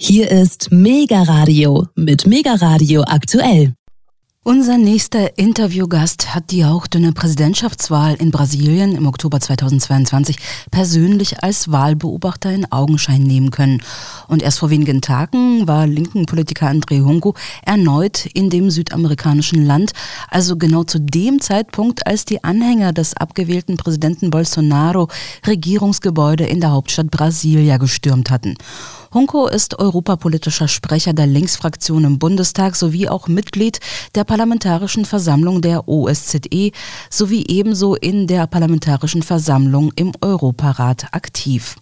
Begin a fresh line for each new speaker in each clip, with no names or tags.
Hier ist Mega Radio mit Mega Radio aktuell.
Unser nächster Interviewgast hat die hauchdünne Präsidentschaftswahl in Brasilien im Oktober 2022 persönlich als Wahlbeobachter in Augenschein nehmen können. Und erst vor wenigen Tagen war linken Politiker André Hunko erneut in dem südamerikanischen Land, also genau zu dem Zeitpunkt, als die Anhänger des abgewählten Präsidenten Bolsonaro Regierungsgebäude in der Hauptstadt Brasilia gestürmt hatten. Hunko ist europapolitischer Sprecher der Linksfraktion im Bundestag sowie auch Mitglied der Parlamentarischen Versammlung der OSZE sowie ebenso in der Parlamentarischen Versammlung im Europarat aktiv.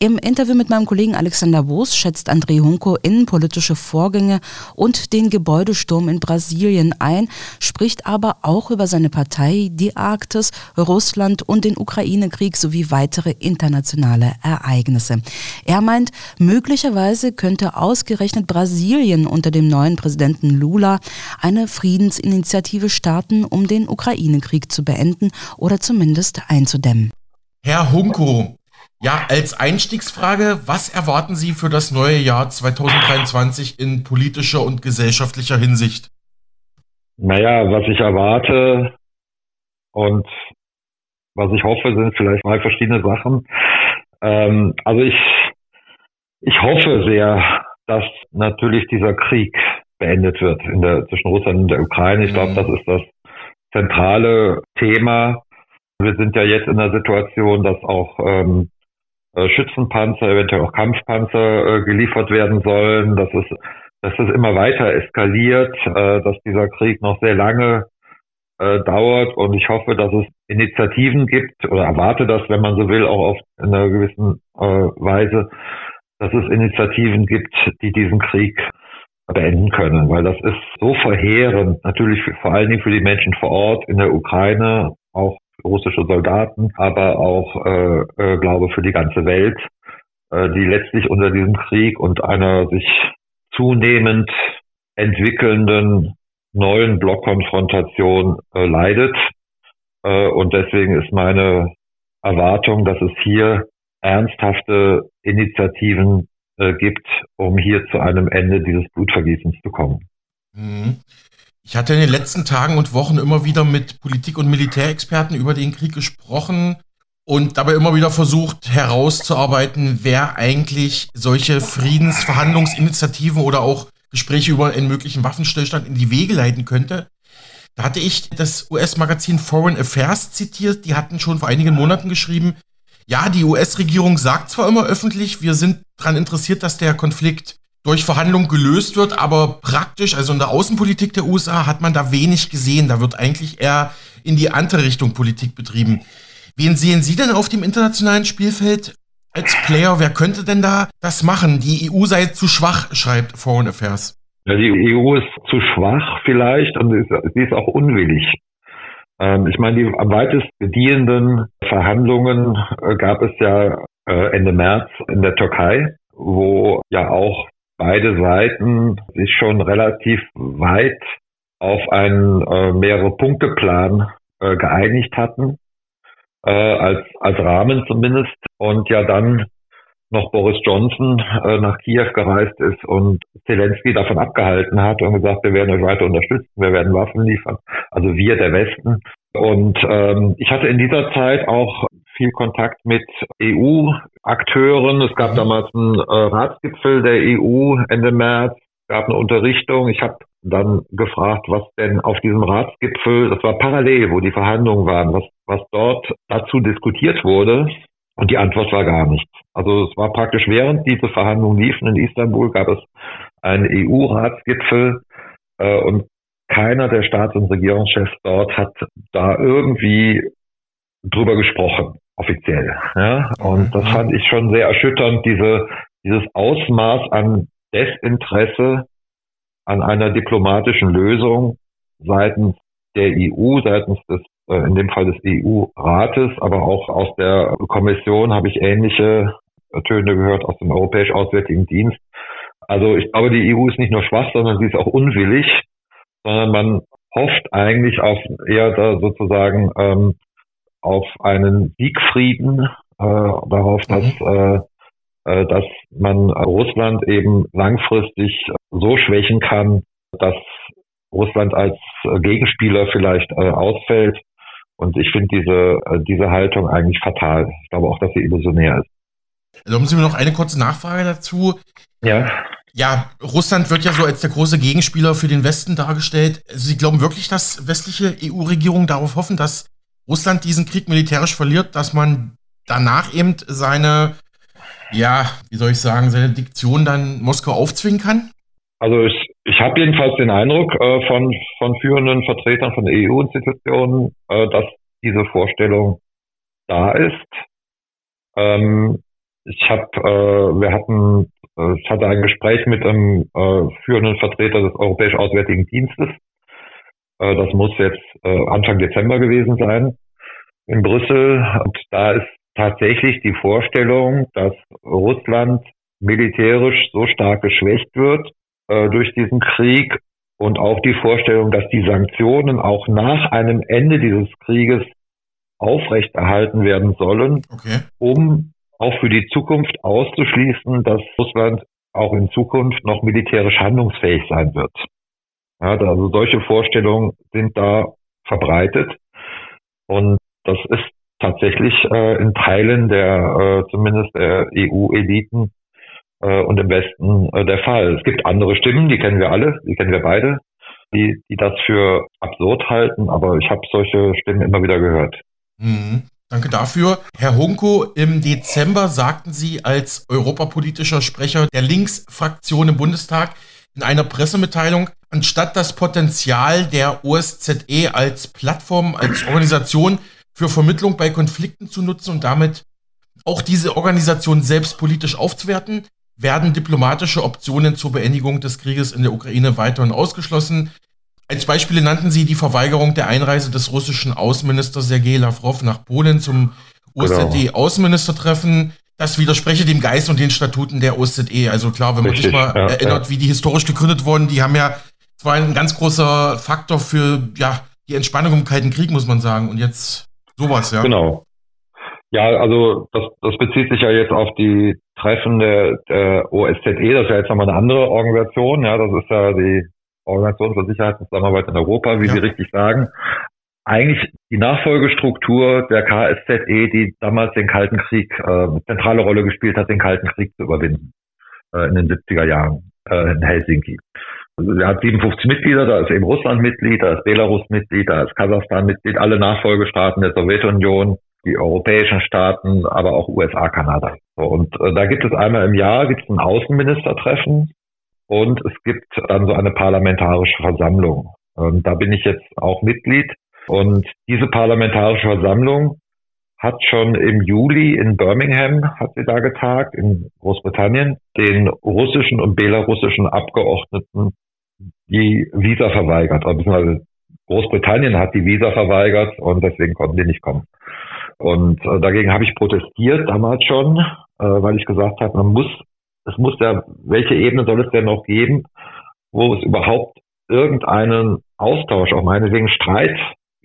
Im Interview mit meinem Kollegen Alexander Boos schätzt André Hunko innenpolitische Vorgänge und den Gebäudesturm in Brasilien ein, spricht aber auch über seine Partei, die Arktis, Russland und den Ukraine-Krieg sowie weitere internationale Ereignisse. Er meint, Möglicherweise könnte ausgerechnet Brasilien unter dem neuen Präsidenten Lula eine Friedensinitiative starten, um den Ukraine-Krieg zu beenden oder zumindest einzudämmen.
Herr Hunko, ja, als Einstiegsfrage, was erwarten Sie für das neue Jahr 2023 in politischer und gesellschaftlicher Hinsicht?
Naja, was ich erwarte und was ich hoffe, sind vielleicht mal verschiedene Sachen. Ähm, also ich ich hoffe sehr, dass natürlich dieser Krieg beendet wird in der, zwischen Russland und der Ukraine. Ich glaube, mhm. das ist das zentrale Thema. Wir sind ja jetzt in der Situation, dass auch ähm, äh, Schützenpanzer, eventuell auch Kampfpanzer äh, geliefert werden sollen, dass es, dass es immer weiter eskaliert, äh, dass dieser Krieg noch sehr lange äh, dauert und ich hoffe, dass es Initiativen gibt oder erwarte das, wenn man so will, auch auf einer gewissen äh, Weise, dass es Initiativen gibt, die diesen Krieg beenden können, weil das ist so verheerend, natürlich vor allen Dingen für die Menschen vor Ort in der Ukraine, auch für russische Soldaten, aber auch, äh, äh, glaube für die ganze Welt, äh, die letztlich unter diesem Krieg und einer sich zunehmend entwickelnden neuen Blockkonfrontation äh, leidet. Äh, und deswegen ist meine Erwartung, dass es hier ernsthafte Initiativen äh, gibt, um hier zu einem Ende dieses Blutvergießens zu kommen.
Mhm. Ich hatte in den letzten Tagen und Wochen immer wieder mit Politik- und Militärexperten über den Krieg gesprochen und dabei immer wieder versucht herauszuarbeiten, wer eigentlich solche Friedensverhandlungsinitiativen oder auch Gespräche über einen möglichen Waffenstillstand in die Wege leiten könnte. Da hatte ich das US-Magazin Foreign Affairs zitiert. Die hatten schon vor einigen Monaten geschrieben, ja, die US-Regierung sagt zwar immer öffentlich, wir sind daran interessiert, dass der Konflikt durch Verhandlungen gelöst wird, aber praktisch, also in der Außenpolitik der USA, hat man da wenig gesehen. Da wird eigentlich eher in die andere Richtung Politik betrieben. Wen sehen Sie denn auf dem internationalen Spielfeld als Player? Wer könnte denn da das machen? Die EU sei zu schwach, schreibt Foreign Affairs.
Ja, die EU ist zu schwach vielleicht und sie ist auch unwillig. Ähm, ich meine, die am weitest gediehenden Verhandlungen äh, gab es ja äh, Ende März in der Türkei, wo ja auch beide Seiten sich schon relativ weit auf einen äh, mehrere Punkte-Plan geeinigt hatten, als, als Rahmen zumindest. Und ja dann noch Boris Johnson äh, nach Kiew gereist ist und Zelensky davon abgehalten hat und gesagt, wir werden euch weiter unterstützen, wir werden Waffen liefern. Also wir, der Westen. Und ähm, ich hatte in dieser Zeit auch viel Kontakt mit EU-Akteuren. Es gab damals einen äh, Ratsgipfel der EU Ende März, gab eine Unterrichtung. Ich habe dann gefragt, was denn auf diesem Ratsgipfel, das war parallel, wo die Verhandlungen waren, was, was dort dazu diskutiert wurde. Und die Antwort war gar nichts. Also es war praktisch während diese Verhandlungen liefen in Istanbul, gab es einen EU-Ratsgipfel äh, und keiner der Staats- und Regierungschefs dort hat da irgendwie drüber gesprochen, offiziell. Ja? Und das mhm. fand ich schon sehr erschütternd, diese, dieses Ausmaß an Desinteresse an einer diplomatischen Lösung seitens der EU, seitens des in dem Fall des EU-Rates, aber auch aus der Kommission habe ich ähnliche Töne gehört aus dem Europäisch Auswärtigen Dienst. Also ich glaube, die EU ist nicht nur schwach, sondern sie ist auch unwillig, sondern man hofft eigentlich auf eher da sozusagen ähm, auf einen Siegfrieden, äh, darauf, dass äh, äh, dass man Russland eben langfristig so schwächen kann, dass Russland als Gegenspieler vielleicht äh, ausfällt. Und ich finde diese, äh, diese Haltung eigentlich fatal. Ich glaube auch, dass sie illusionär ist.
Erlauben Sie mir noch eine kurze Nachfrage dazu.
Ja.
Ja, Russland wird ja so als der große Gegenspieler für den Westen dargestellt. Also Sie glauben wirklich, dass westliche EU-Regierungen darauf hoffen, dass Russland diesen Krieg militärisch verliert, dass man danach eben seine, ja, wie soll ich sagen, seine Diktion dann Moskau aufzwingen kann?
Also ich, ich habe jedenfalls den Eindruck äh, von, von führenden Vertretern von EU-Institutionen, äh, dass diese Vorstellung da ist. Ähm, ich habe, äh, wir hatten, äh, ich hatte ein Gespräch mit einem äh, führenden Vertreter des Europäischen Auswärtigen Dienstes. Äh, das muss jetzt äh, Anfang Dezember gewesen sein in Brüssel. Und da ist tatsächlich die Vorstellung, dass Russland militärisch so stark geschwächt wird äh, durch diesen Krieg und auch die Vorstellung, dass die Sanktionen auch nach einem Ende dieses Krieges aufrechterhalten werden sollen, okay. um auch für die Zukunft auszuschließen, dass Russland auch in Zukunft noch militärisch handlungsfähig sein wird. Ja, also solche Vorstellungen sind da verbreitet und das ist tatsächlich äh, in Teilen der äh, zumindest der EU-Eliten äh, und im Westen äh, der Fall. Es gibt andere Stimmen, die kennen wir alle, die kennen wir beide, die, die das für absurd halten, aber ich habe solche Stimmen immer wieder gehört.
Mhm. Danke dafür. Herr Hunko, im Dezember sagten Sie als europapolitischer Sprecher der Linksfraktion im Bundestag in einer Pressemitteilung, anstatt das Potenzial der OSZE als Plattform, als Organisation für Vermittlung bei Konflikten zu nutzen und damit auch diese Organisation selbst politisch aufzuwerten, werden diplomatische Optionen zur Beendigung des Krieges in der Ukraine weiterhin ausgeschlossen. Als Beispiele nannten sie die Verweigerung der Einreise des russischen Außenministers Sergei Lavrov nach Polen zum OSZE-Außenministertreffen. Das widerspreche dem Geist und den Statuten der OSZE. Also klar, wenn man Richtig, sich mal ja, erinnert, ja. wie die historisch gegründet wurden, die haben ja, das war ein ganz großer Faktor für ja, die Entspannung im Kalten Krieg, muss man sagen. Und jetzt sowas, ja.
Genau. Ja, also das, das bezieht sich ja jetzt auf die Treffen der, der OSZE, das ist ja jetzt nochmal eine andere Organisation, ja, das ist ja die Organisation für Sicherheit und Zusammenarbeit in Europa, wie ja. Sie richtig sagen. Eigentlich die Nachfolgestruktur der KSZE, die damals den Kalten Krieg, äh, eine zentrale Rolle gespielt hat, den Kalten Krieg zu überwinden, äh, in den 70er Jahren äh, in Helsinki. Also er hat 57 Mitglieder, da ist eben Russland Mitglied, da ist Belarus Mitglied, da ist Kasachstan Mitglied, alle Nachfolgestaaten der Sowjetunion, die europäischen Staaten, aber auch USA, Kanada. Und äh, da gibt es einmal im Jahr gibt's ein Außenministertreffen und es gibt dann so eine parlamentarische Versammlung. Und da bin ich jetzt auch Mitglied. Und diese parlamentarische Versammlung hat schon im Juli in Birmingham, hat sie da getagt, in Großbritannien, den russischen und belarussischen Abgeordneten die Visa verweigert. Also Großbritannien hat die Visa verweigert und deswegen konnten die nicht kommen. Und äh, dagegen habe ich protestiert damals schon, äh, weil ich gesagt habe, man muss, es muss ja, welche Ebene soll es denn noch geben, wo es überhaupt irgendeinen Austausch, auch meinetwegen Streit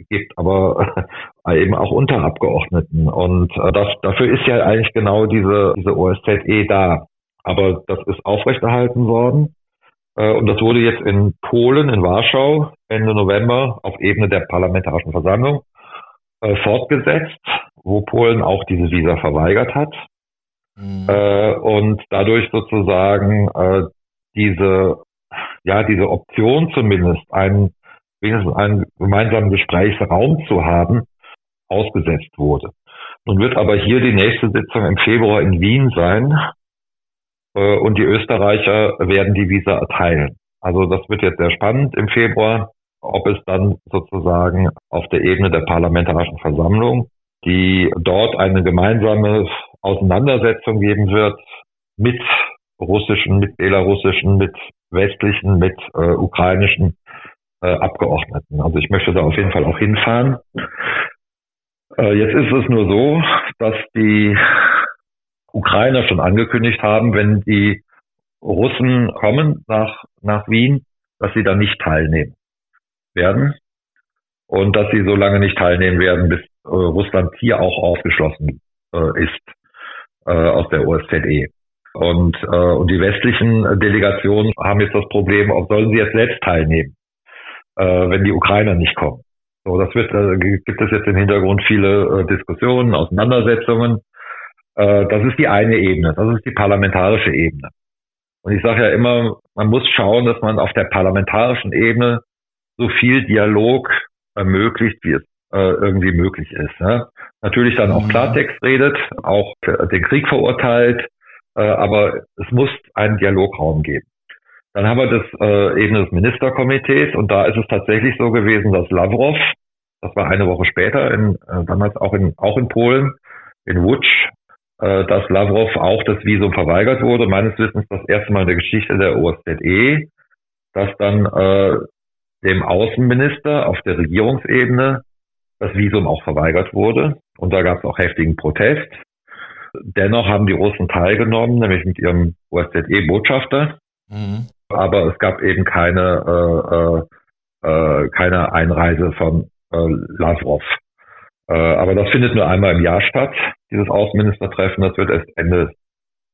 gibt, aber eben auch unter Abgeordneten. Und äh, das, dafür ist ja eigentlich genau diese, diese OSZE da. Aber das ist aufrechterhalten worden. Äh, und das wurde jetzt in Polen, in Warschau, Ende November auf Ebene der Parlamentarischen Versammlung äh, fortgesetzt, wo Polen auch diese Visa verweigert hat. Mhm. Äh, und dadurch sozusagen äh, diese, ja, diese Option zumindest, einen, wenigstens einen gemeinsamen Gesprächsraum zu haben, ausgesetzt wurde. Nun wird aber hier die nächste Sitzung im Februar in Wien sein äh, und die Österreicher werden die Visa erteilen. Also das wird jetzt sehr spannend im Februar ob es dann sozusagen auf der Ebene der Parlamentarischen Versammlung, die dort eine gemeinsame Auseinandersetzung geben wird mit russischen, mit belarussischen, mit westlichen, mit äh, ukrainischen äh, Abgeordneten. Also ich möchte da auf jeden Fall auch hinfahren. Äh, jetzt ist es nur so, dass die Ukrainer schon angekündigt haben, wenn die Russen kommen nach, nach Wien, dass sie da nicht teilnehmen werden und dass sie so lange nicht teilnehmen werden, bis äh, Russland hier auch ausgeschlossen äh, ist äh, aus der OSZE. Und, äh, und die westlichen Delegationen haben jetzt das Problem, ob sollen sie jetzt selbst teilnehmen, äh, wenn die Ukrainer nicht kommen. So, das wird, äh, gibt es jetzt im Hintergrund viele äh, Diskussionen, Auseinandersetzungen. Äh, das ist die eine Ebene, das ist die parlamentarische Ebene. Und ich sage ja immer, man muss schauen, dass man auf der parlamentarischen Ebene so viel Dialog ermöglicht, wie es äh, irgendwie möglich ist. Ne? Natürlich dann auch mhm. Klartext redet, auch den Krieg verurteilt, äh, aber es muss einen Dialograum geben. Dann haben wir das äh, eben des Ministerkomitees und da ist es tatsächlich so gewesen, dass Lavrov, das war eine Woche später, in, äh, damals auch in, auch in Polen, in Łódź, äh, dass Lavrov auch das Visum verweigert wurde. Meines Wissens das erste Mal in der Geschichte der OSZE, dass dann äh, dem Außenminister auf der Regierungsebene das Visum auch verweigert wurde. Und da gab es auch heftigen Protest. Dennoch haben die Russen teilgenommen, nämlich mit ihrem OSZE-Botschafter. Mhm. Aber es gab eben keine, äh, äh, keine Einreise von äh, Lavrov. Äh, aber das findet nur einmal im Jahr statt, dieses Außenministertreffen. Das wird erst Ende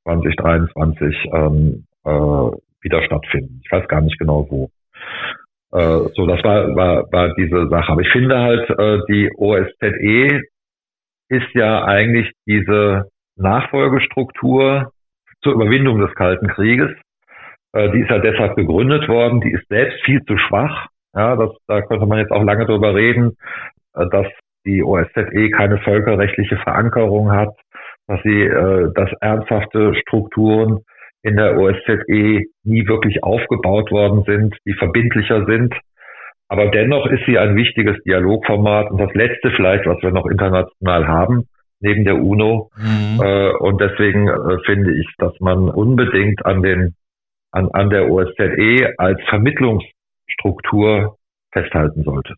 2023 ähm, äh, wieder stattfinden. Ich weiß gar nicht genau wo. Äh, so, das war, war, war diese Sache. Aber ich finde halt, äh, die OSZE ist ja eigentlich diese Nachfolgestruktur zur Überwindung des Kalten Krieges. Äh, die ist ja deshalb gegründet worden. Die ist selbst viel zu schwach. Ja, das, da könnte man jetzt auch lange drüber reden, äh, dass die OSZE keine völkerrechtliche Verankerung hat, dass sie, äh, dass ernsthafte Strukturen in der OSZE nie wirklich aufgebaut worden sind, die verbindlicher sind. Aber dennoch ist sie ein wichtiges Dialogformat und das letzte vielleicht, was wir noch international haben, neben der UNO. Mhm. Äh, und deswegen äh, finde ich, dass man unbedingt an den an, an der OSZE als Vermittlungsstruktur festhalten sollte.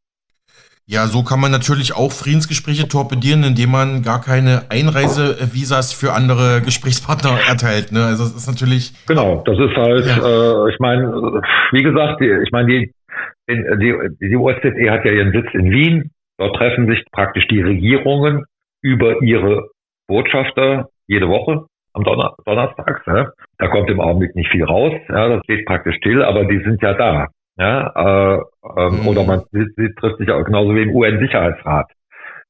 Ja, so kann man natürlich auch Friedensgespräche torpedieren, indem man gar keine Einreisevisas für andere Gesprächspartner erteilt. Ne? Also das ist natürlich.
Genau, das ist halt, ja. äh, ich meine, wie gesagt, die, ich meine, die, die, die OSZE hat ja ihren Sitz in Wien. Dort treffen sich praktisch die Regierungen über ihre Botschafter jede Woche am Donner Donnerstag. Ne? Da kommt im Augenblick nicht viel raus. Ja, das geht praktisch still, aber die sind ja da. Ja, äh, ähm, mhm. Oder man trifft sich auch genauso wie im UN-Sicherheitsrat.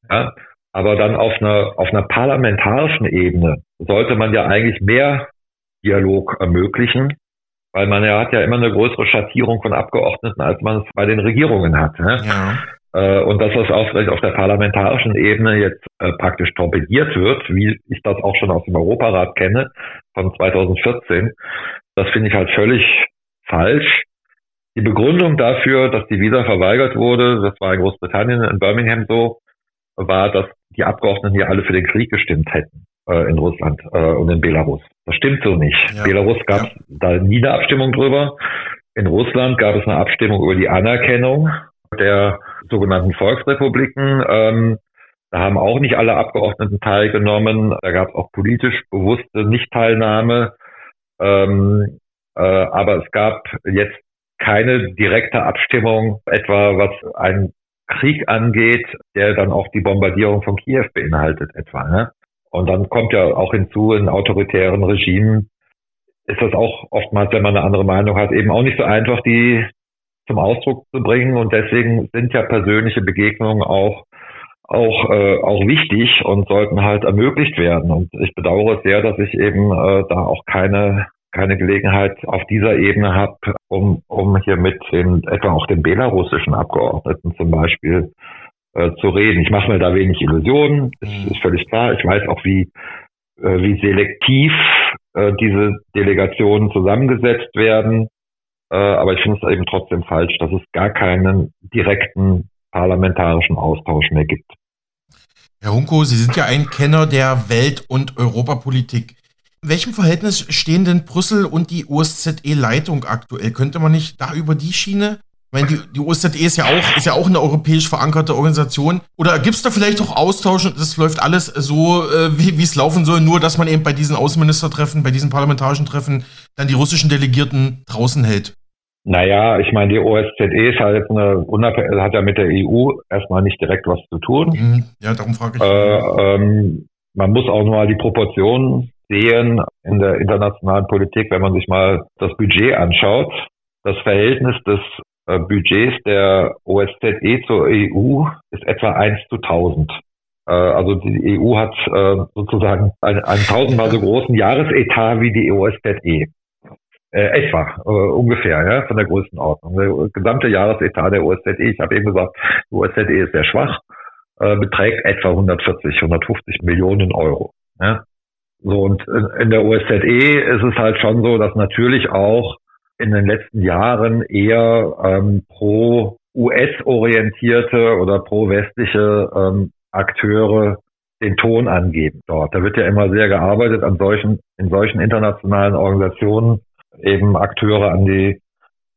Ja, aber dann auf einer, auf einer parlamentarischen Ebene sollte man ja eigentlich mehr Dialog ermöglichen, weil man ja hat ja immer eine größere Schattierung von Abgeordneten, als man es bei den Regierungen hat. Ne? Ja. Äh, und dass das auch vielleicht auf der parlamentarischen Ebene jetzt äh, praktisch torpediert wird, wie ich das auch schon aus dem Europarat kenne von 2014, das finde ich halt völlig falsch. Die Begründung dafür, dass die Visa verweigert wurde, das war in Großbritannien, in Birmingham so, war, dass die Abgeordneten hier alle für den Krieg gestimmt hätten äh, in Russland äh, und in Belarus. Das stimmt so nicht. Ja. Belarus gab ja. da nie eine Abstimmung drüber. In Russland gab es eine Abstimmung über die Anerkennung der sogenannten Volksrepubliken. Ähm, da haben auch nicht alle Abgeordneten teilgenommen. Da gab es auch politisch bewusste Nichtteilnahme. Ähm, äh, aber es gab jetzt keine direkte Abstimmung, etwa was einen Krieg angeht, der dann auch die Bombardierung von Kiew beinhaltet, etwa. Ne? Und dann kommt ja auch hinzu, in autoritären Regimen ist das auch oftmals, wenn man eine andere Meinung hat, eben auch nicht so einfach, die zum Ausdruck zu bringen. Und deswegen sind ja persönliche Begegnungen auch auch äh, auch wichtig und sollten halt ermöglicht werden. Und ich bedauere sehr, dass ich eben äh, da auch keine keine Gelegenheit auf dieser Ebene habe, um, um hier mit den, etwa auch den belarussischen Abgeordneten zum Beispiel äh, zu reden. Ich mache mir da wenig Illusionen, ist, mhm. ist völlig klar. Ich weiß auch, wie, äh, wie selektiv äh, diese Delegationen zusammengesetzt werden. Äh, aber ich finde es eben trotzdem falsch, dass es gar keinen direkten parlamentarischen Austausch mehr gibt.
Herr Hunko, Sie sind ja ein Kenner der Welt- und Europapolitik. In welchem Verhältnis stehen denn Brüssel und die OSZE-Leitung aktuell? Könnte man nicht da über die Schiene? Ich meine, die, die OSZE ist ja auch, ist ja auch eine europäisch verankerte Organisation. Oder gibt es da vielleicht auch Austausch und das läuft alles so, äh, wie es laufen soll, nur dass man eben bei diesen Außenministertreffen, bei diesen parlamentarischen Treffen dann die russischen Delegierten draußen hält?
Naja, ich meine, die OSZE ist halt eine hat ja mit der EU erstmal nicht direkt was zu tun.
Mhm. Ja, darum frage ich.
Äh, ähm, man muss auch mal die Proportionen sehen in der internationalen Politik, wenn man sich mal das Budget anschaut. Das Verhältnis des äh, Budgets der OSZE zur EU ist etwa 1 zu 1000. Äh, also die EU hat äh, sozusagen einen, einen tausendmal so großen Jahresetat wie die OSZE. Äh, etwa, äh, ungefähr, ja, von der Größenordnung. Der gesamte Jahresetat der OSZE, ich habe eben gesagt, die OSZE ist sehr schwach, äh, beträgt etwa 140, 150 Millionen Euro. Ja. So, und in der OSZE ist es halt schon so, dass natürlich auch in den letzten Jahren eher ähm, pro US-orientierte oder pro-westliche ähm, Akteure den Ton angeben dort. Da wird ja immer sehr gearbeitet an solchen, in solchen internationalen Organisationen eben Akteure an die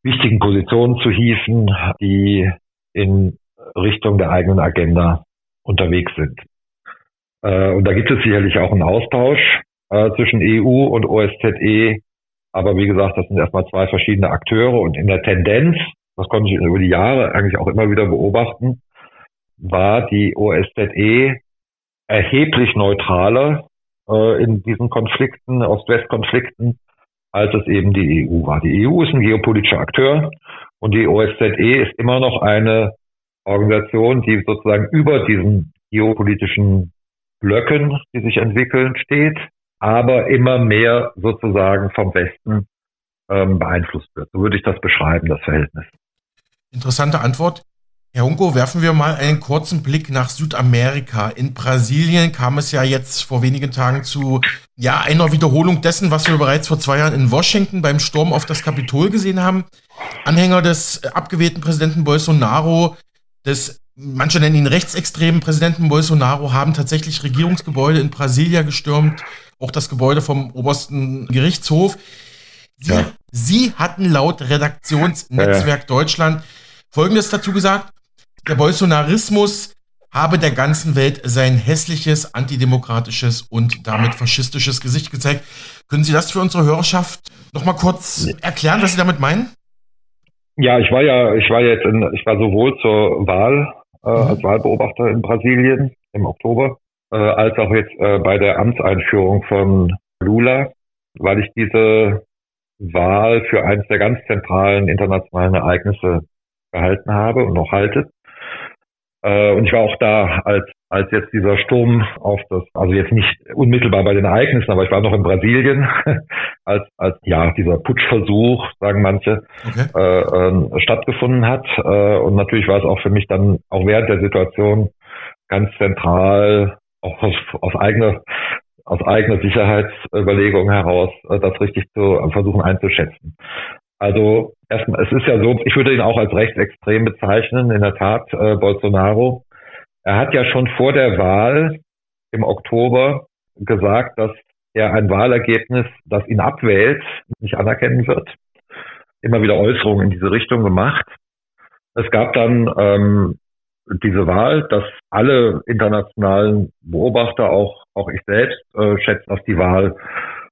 wichtigen Positionen zu hieven, die in Richtung der eigenen Agenda unterwegs sind. Äh, und da gibt es sicherlich auch einen Austausch äh, zwischen EU und OSZE. Aber wie gesagt, das sind erstmal zwei verschiedene Akteure und in der Tendenz, das konnte ich über die Jahre eigentlich auch immer wieder beobachten, war die OSZE erheblich neutraler äh, in diesen Konflikten, Ost-West-Konflikten, als es eben die EU war. Die EU ist ein geopolitischer Akteur und die OSZE ist immer noch eine Organisation, die sozusagen über diesen geopolitischen Blöcken, die sich entwickeln, steht, aber immer mehr sozusagen vom Westen ähm, beeinflusst wird. So würde ich das beschreiben, das Verhältnis.
Interessante Antwort. Herr Unko, werfen wir mal einen kurzen Blick nach Südamerika. In Brasilien kam es ja jetzt vor wenigen Tagen zu ja, einer Wiederholung dessen, was wir bereits vor zwei Jahren in Washington beim Sturm auf das Kapitol gesehen haben. Anhänger des abgewählten Präsidenten Bolsonaro, des manche nennen ihn rechtsextremen Präsidenten Bolsonaro, haben tatsächlich Regierungsgebäude in Brasilia gestürmt, auch das Gebäude vom obersten Gerichtshof. Sie, ja. Sie hatten laut Redaktionsnetzwerk ja. Deutschland Folgendes dazu gesagt. Der Bolsonarismus habe der ganzen Welt sein hässliches, antidemokratisches und damit faschistisches Gesicht gezeigt. Können Sie das für unsere Hörerschaft nochmal kurz erklären, was Sie damit meinen?
Ja, ich war ja, ich war jetzt, in, ich war sowohl zur Wahl äh, mhm. als Wahlbeobachter in Brasilien im Oktober, äh, als auch jetzt äh, bei der Amtseinführung von Lula, weil ich diese Wahl für eines der ganz zentralen internationalen Ereignisse gehalten habe und noch halte. Äh, und ich war auch da, als, als jetzt dieser Sturm auf das, also jetzt nicht unmittelbar bei den Ereignissen, aber ich war noch in Brasilien, als, als ja dieser Putschversuch, sagen manche, okay. äh, äh, stattgefunden hat. Äh, und natürlich war es auch für mich dann auch während der Situation ganz zentral, auch aus, aus eigener aus eigener Sicherheitsüberlegung heraus, äh, das richtig zu versuchen einzuschätzen. Also erstmal, es ist ja so, ich würde ihn auch als rechtsextrem bezeichnen, in der Tat, äh, Bolsonaro. Er hat ja schon vor der Wahl im Oktober gesagt, dass er ein Wahlergebnis, das ihn abwählt, nicht anerkennen wird. Immer wieder Äußerungen in diese Richtung gemacht. Es gab dann ähm, diese Wahl, dass alle internationalen Beobachter, auch, auch ich selbst, äh, schätzen, dass die Wahl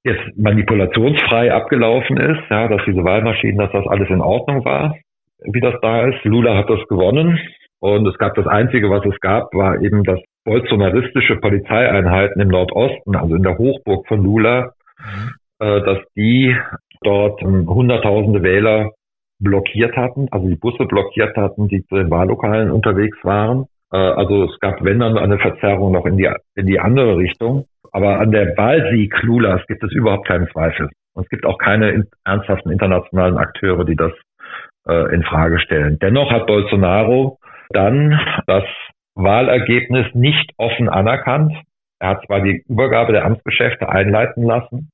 jetzt manipulationsfrei abgelaufen ist, ja, dass diese Wahlmaschinen, dass das alles in Ordnung war, wie das da ist. Lula hat das gewonnen und es gab das Einzige, was es gab, war eben, dass bolsonaristische Polizeieinheiten im Nordosten, also in der Hochburg von Lula, mhm. äh, dass die dort ähm, hunderttausende Wähler blockiert hatten, also die Busse blockiert hatten, die zu den Wahllokalen unterwegs waren. Äh, also es gab, wenn dann, eine Verzerrung noch in die, in die andere Richtung. Aber an der Wahlsieg Lulas gibt es überhaupt keinen Zweifel. Und es gibt auch keine in, ernsthaften internationalen Akteure, die das äh, in Frage stellen. Dennoch hat Bolsonaro dann das Wahlergebnis nicht offen anerkannt. Er hat zwar die Übergabe der Amtsgeschäfte einleiten lassen,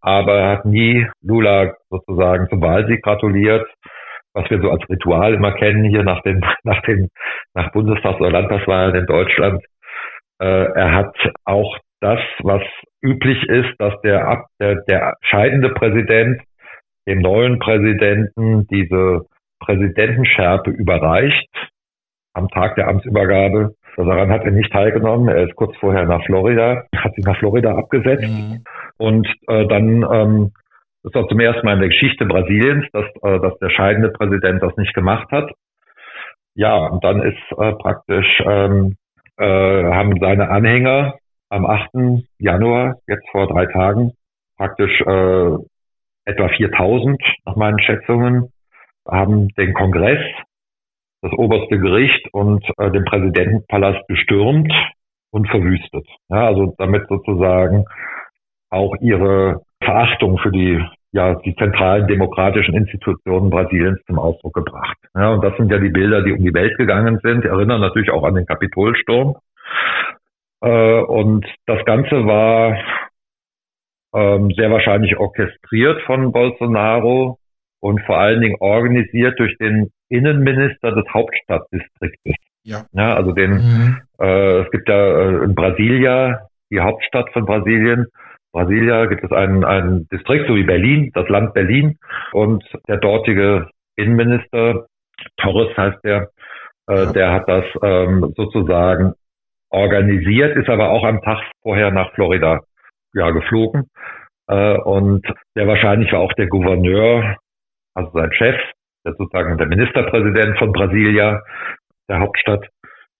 aber er hat nie Lula sozusagen zum Wahlsieg gratuliert, was wir so als Ritual immer kennen hier nach den, nach den, nach Bundestags- oder Landtagswahlen in Deutschland. Äh, er hat auch das, was üblich ist, dass der, der, der scheidende Präsident dem neuen Präsidenten diese Präsidentenschärpe überreicht am Tag der Amtsübergabe. Daran hat er nicht teilgenommen. Er ist kurz vorher nach Florida, hat sich nach Florida abgesetzt. Mhm. Und äh, dann ähm, das ist auch zum ersten Mal in der Geschichte Brasiliens, dass, äh, dass der scheidende Präsident das nicht gemacht hat. Ja, und dann ist äh, praktisch ähm, äh, haben seine Anhänger am 8. Januar, jetzt vor drei Tagen, praktisch äh, etwa 4000 nach meinen Schätzungen, haben den Kongress, das oberste Gericht und äh, den Präsidentenpalast gestürmt und verwüstet. Ja, also damit sozusagen auch ihre Verachtung für die ja die zentralen demokratischen Institutionen Brasiliens zum Ausdruck gebracht. Ja, und das sind ja die Bilder, die um die Welt gegangen sind, erinnern natürlich auch an den Kapitolsturm. Äh, und das Ganze war ähm, sehr wahrscheinlich orchestriert von Bolsonaro und vor allen Dingen organisiert durch den Innenminister des Hauptstadtdistriktes. Ja. ja also den, mhm. äh, es gibt ja äh, in Brasilia, die Hauptstadt von Brasilien, Brasilia gibt es einen, einen Distrikt, so wie Berlin, das Land Berlin. Und der dortige Innenminister, Torres heißt der, äh, der hat das ähm, sozusagen organisiert, ist aber auch am Tag vorher nach Florida ja, geflogen. Äh, und der wahrscheinlich war auch der Gouverneur, also sein Chef, der sozusagen der Ministerpräsident von Brasilia, der Hauptstadt,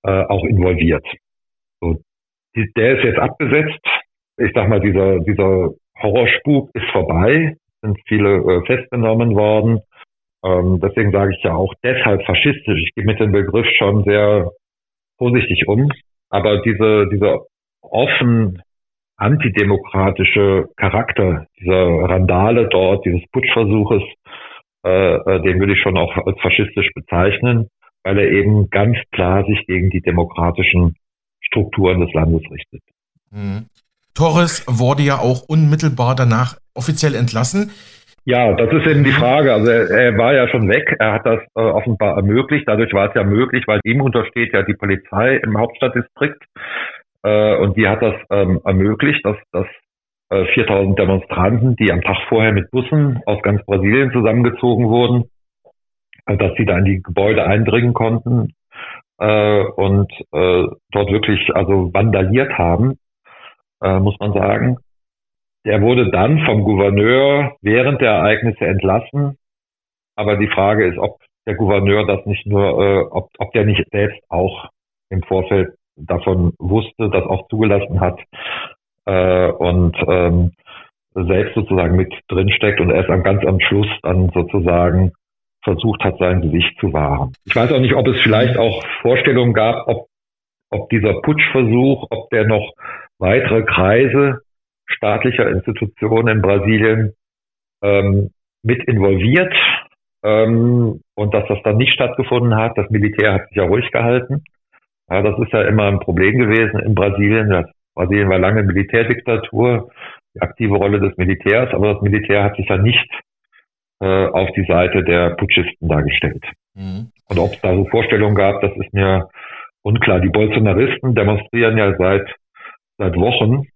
äh, auch involviert. So, die, der ist jetzt abgesetzt. Ich sag mal, dieser, dieser Horrorspuk ist vorbei, sind viele äh, festgenommen worden. Ähm, deswegen sage ich ja auch deshalb faschistisch. Ich gehe mit dem Begriff schon sehr vorsichtig um. Aber diese, dieser offen antidemokratische Charakter dieser Randale dort, dieses Putschversuches, äh, äh, den würde ich schon auch als faschistisch bezeichnen, weil er eben ganz klar sich gegen die demokratischen Strukturen des Landes richtet.
Mhm. Torres wurde ja auch unmittelbar danach offiziell entlassen.
Ja, das ist eben die Frage. Also er, er war ja schon weg. Er hat das äh, offenbar ermöglicht. Dadurch war es ja möglich, weil ihm untersteht ja die Polizei im Hauptstadtdistrikt. Äh, und die hat das ähm, ermöglicht, dass, dass äh, 4000 Demonstranten, die am Tag vorher mit Bussen aus ganz Brasilien zusammengezogen wurden, äh, dass sie da in die Gebäude eindringen konnten äh, und äh, dort wirklich also vandaliert haben, muss man sagen. Der wurde dann vom Gouverneur während der Ereignisse entlassen. Aber die Frage ist, ob der Gouverneur das nicht nur, äh, ob, ob der nicht selbst auch im Vorfeld davon wusste, das auch zugelassen hat äh, und ähm, selbst sozusagen mit drinsteckt und erst ganz am Schluss dann sozusagen versucht hat, sein Gesicht zu wahren. Ich weiß auch nicht, ob es vielleicht auch Vorstellungen gab, ob, ob dieser Putschversuch, ob der noch weitere Kreise staatlicher Institutionen in Brasilien ähm, mit involviert ähm, und dass das dann nicht stattgefunden hat. Das Militär hat sich ja ruhig gehalten. Ja, das ist ja immer ein Problem gewesen in Brasilien. Das Brasilien war lange Militärdiktatur, die aktive Rolle des Militärs, aber das Militär hat sich ja nicht äh, auf die Seite der Putschisten dargestellt. Mhm. Und ob es da so Vorstellungen gab, das ist mir unklar. Die Bolsonaristen demonstrieren ja seit seit Wochen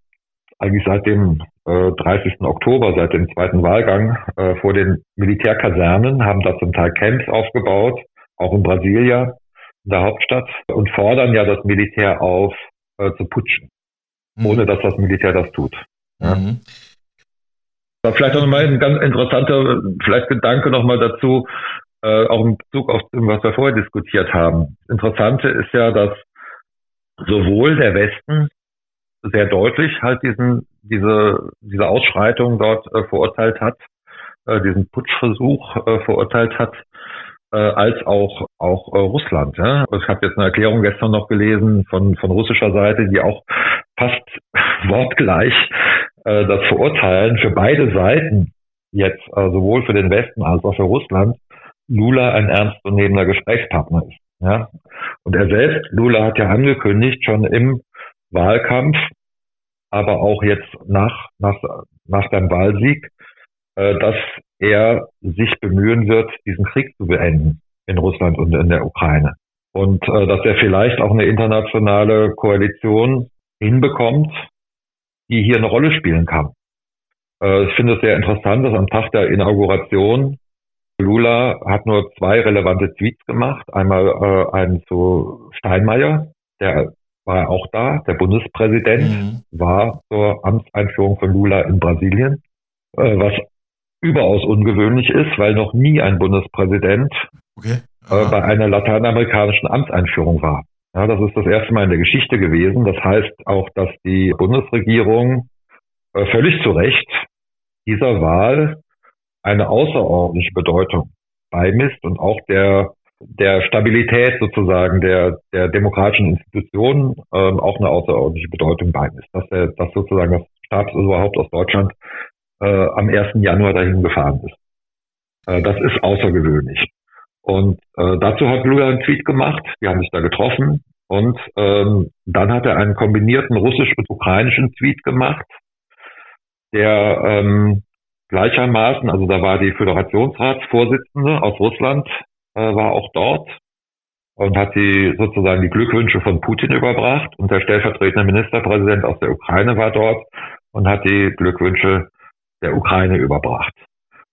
eigentlich seit dem äh, 30. Oktober, seit dem zweiten Wahlgang äh, vor den Militärkasernen, haben da zum Teil Camps aufgebaut, auch in Brasilia, in der Hauptstadt, und fordern ja das Militär auf, äh, zu putschen, mhm. ohne dass das Militär das tut. Ja. Mhm. vielleicht auch nochmal ein ganz interessanter, vielleicht Gedanke nochmal dazu, äh, auch in Bezug auf was wir vorher diskutiert haben. Das Interessante ist ja, dass sowohl der Westen sehr deutlich halt diesen, diese, diese Ausschreitung dort äh, verurteilt hat, äh, diesen Putschversuch äh, verurteilt hat, äh, als auch auch äh, Russland. Ja? Ich habe jetzt eine Erklärung gestern noch gelesen von von russischer Seite, die auch fast wortgleich äh, das verurteilen für beide Seiten jetzt äh, sowohl für den Westen als auch für Russland Lula ein ernstzunehmender Gesprächspartner ist. Ja? Und er selbst, Lula hat ja angekündigt, schon im Wahlkampf, aber auch jetzt nach, nach, nach dem Wahlsieg, äh, dass er sich bemühen wird, diesen Krieg zu beenden in Russland und in der Ukraine. Und äh, dass er vielleicht auch eine internationale Koalition hinbekommt, die hier eine Rolle spielen kann. Äh, ich finde es sehr interessant, dass am Tag der Inauguration Lula hat nur zwei relevante Tweets gemacht. Einmal einen zu Steinmeier, der war auch da. Der Bundespräsident mhm. war zur Amtseinführung von Lula in Brasilien, äh, was überaus ungewöhnlich ist, weil noch nie ein Bundespräsident okay. äh, bei einer lateinamerikanischen Amtseinführung war. Ja, das ist das erste Mal in der Geschichte gewesen. Das heißt auch, dass die Bundesregierung äh, völlig zu Recht dieser Wahl eine außerordentliche Bedeutung beimisst und auch der der Stabilität sozusagen der, der demokratischen Institutionen ähm, auch eine außerordentliche Bedeutung beimisst. Dass, der, dass sozusagen das Staatsoberhaupt aus Deutschland äh, am 1. Januar dahin gefahren ist. Äh, das ist außergewöhnlich. Und äh, dazu hat Lula einen Tweet gemacht, die haben sich da getroffen und ähm, dann hat er einen kombinierten russisch- und ukrainischen Tweet gemacht, der ähm, gleichermaßen, also da war die Föderationsratsvorsitzende aus Russland, war auch dort und hat die sozusagen die Glückwünsche von Putin überbracht und der stellvertretende Ministerpräsident aus der Ukraine war dort und hat die Glückwünsche der Ukraine überbracht.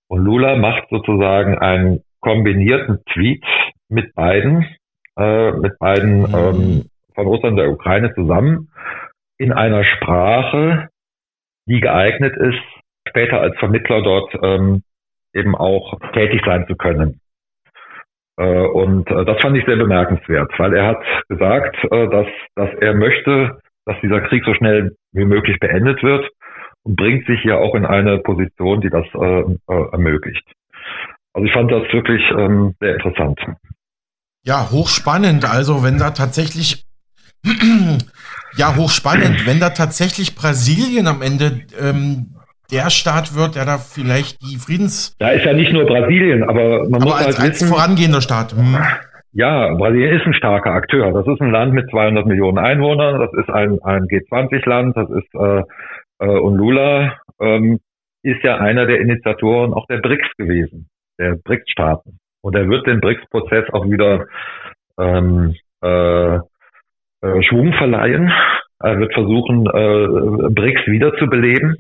Und Lula macht sozusagen einen kombinierten Tweet mit beiden, äh, mit beiden mhm. ähm, von Russland und der Ukraine zusammen in einer Sprache, die geeignet ist, später als Vermittler dort ähm, eben auch tätig sein zu können. Äh, und äh, das fand ich sehr bemerkenswert, weil er hat gesagt, äh, dass, dass er möchte, dass dieser Krieg so schnell wie möglich beendet wird und bringt sich hier auch in eine Position, die das ermöglicht. Also ich fand das wirklich ähm, sehr interessant.
Ja, hochspannend. Also wenn da tatsächlich, ja, hochspannend, wenn da tatsächlich Brasilien am Ende ähm, der Staat wird, der da vielleicht die Friedens...
Da ist ja nicht nur Brasilien, aber man aber muss als, halt wissen...
als vorangehender Staat. Hm.
Ja, Brasilien ist ein starker Akteur. Das ist ein Land mit 200 Millionen Einwohnern. Das ist ein, ein G20-Land. Das ist äh, äh, und Lula ähm, ist ja einer der Initiatoren auch der BRICS gewesen, der BRICS-Staaten. Und er wird den BRICS-Prozess auch wieder ähm, äh, äh, Schwung verleihen. Er wird versuchen, äh, BRICS wiederzubeleben